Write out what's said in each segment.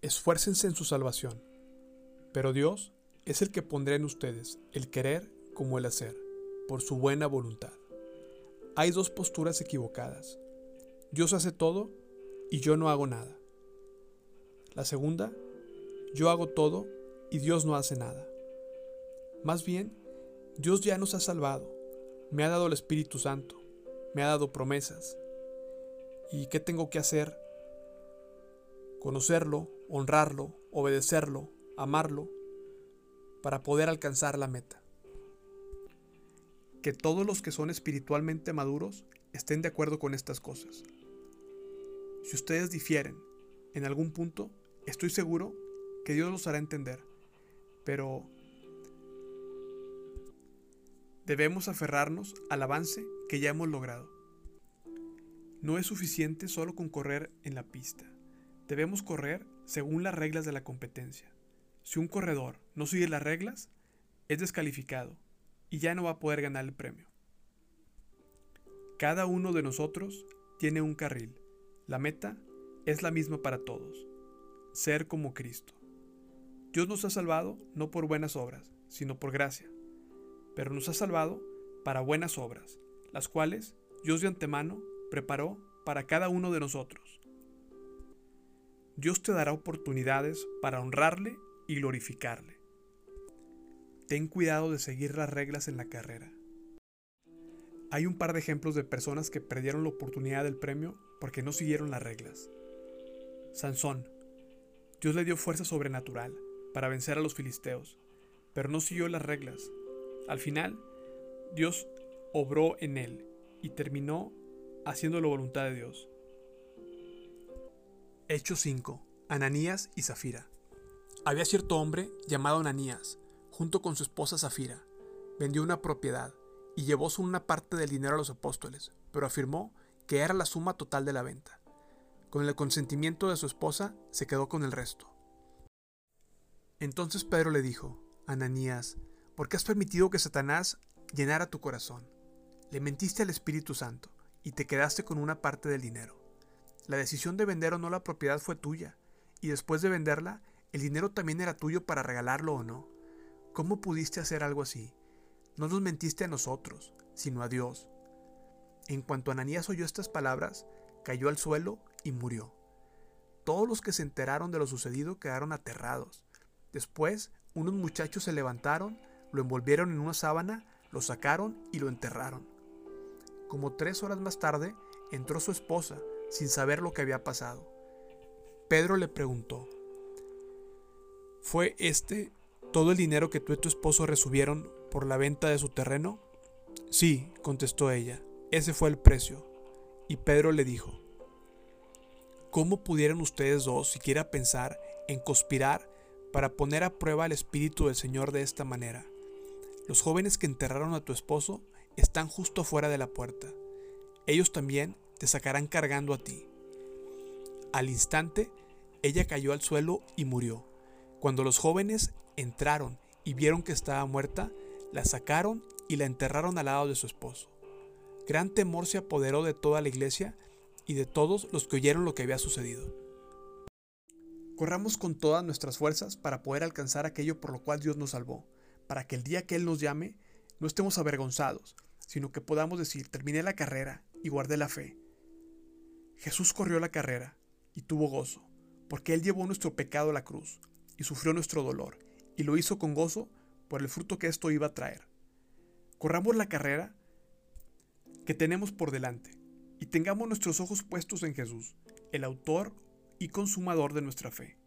Esfuércense en su salvación, pero Dios es el que pondrá en ustedes el querer como el hacer, por su buena voluntad. Hay dos posturas equivocadas. Dios hace todo y yo no hago nada. La segunda, yo hago todo y Dios no hace nada. Más bien, Dios ya nos ha salvado, me ha dado el Espíritu Santo, me ha dado promesas. ¿Y qué tengo que hacer? Conocerlo, honrarlo, obedecerlo, amarlo, para poder alcanzar la meta. Que todos los que son espiritualmente maduros estén de acuerdo con estas cosas. Si ustedes difieren en algún punto, estoy seguro que Dios los hará entender, pero debemos aferrarnos al avance que ya hemos logrado. No es suficiente solo con correr en la pista. Debemos correr según las reglas de la competencia. Si un corredor no sigue las reglas, es descalificado y ya no va a poder ganar el premio. Cada uno de nosotros tiene un carril. La meta es la misma para todos. Ser como Cristo. Dios nos ha salvado no por buenas obras, sino por gracia. Pero nos ha salvado para buenas obras, las cuales Dios de antemano preparó para cada uno de nosotros. Dios te dará oportunidades para honrarle y glorificarle. Ten cuidado de seguir las reglas en la carrera. Hay un par de ejemplos de personas que perdieron la oportunidad del premio porque no siguieron las reglas. Sansón. Dios le dio fuerza sobrenatural para vencer a los filisteos, pero no siguió las reglas. Al final, Dios obró en él y terminó haciendo la voluntad de Dios. Hechos 5. Ananías y Zafira. Había cierto hombre llamado Ananías, junto con su esposa Zafira. Vendió una propiedad y llevó una parte del dinero a los apóstoles, pero afirmó que era la suma total de la venta. Con el consentimiento de su esposa, se quedó con el resto. Entonces Pedro le dijo, Ananías, ¿por qué has permitido que Satanás llenara tu corazón? Le mentiste al Espíritu Santo y te quedaste con una parte del dinero. La decisión de vender o no la propiedad fue tuya, y después de venderla, el dinero también era tuyo para regalarlo o no. ¿Cómo pudiste hacer algo así? No nos mentiste a nosotros, sino a Dios. En cuanto Ananías oyó estas palabras, cayó al suelo y murió. Todos los que se enteraron de lo sucedido quedaron aterrados. Después, unos muchachos se levantaron, lo envolvieron en una sábana, lo sacaron y lo enterraron. Como tres horas más tarde, entró su esposa, sin saber lo que había pasado. Pedro le preguntó, ¿fue este todo el dinero que tú y tu esposo recibieron por la venta de su terreno? Sí, contestó ella, ese fue el precio. Y Pedro le dijo, ¿cómo pudieron ustedes dos siquiera pensar en conspirar para poner a prueba el espíritu del Señor de esta manera? Los jóvenes que enterraron a tu esposo están justo fuera de la puerta. Ellos también te sacarán cargando a ti. Al instante, ella cayó al suelo y murió. Cuando los jóvenes entraron y vieron que estaba muerta, la sacaron y la enterraron al lado de su esposo. Gran temor se apoderó de toda la iglesia y de todos los que oyeron lo que había sucedido. Corramos con todas nuestras fuerzas para poder alcanzar aquello por lo cual Dios nos salvó, para que el día que Él nos llame no estemos avergonzados, sino que podamos decir, terminé la carrera y guardé la fe. Jesús corrió la carrera y tuvo gozo, porque Él llevó nuestro pecado a la cruz y sufrió nuestro dolor, y lo hizo con gozo por el fruto que esto iba a traer. Corramos la carrera que tenemos por delante y tengamos nuestros ojos puestos en Jesús, el autor y consumador de nuestra fe.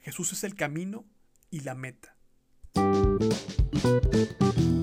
Jesús es el camino y la meta. Thank you.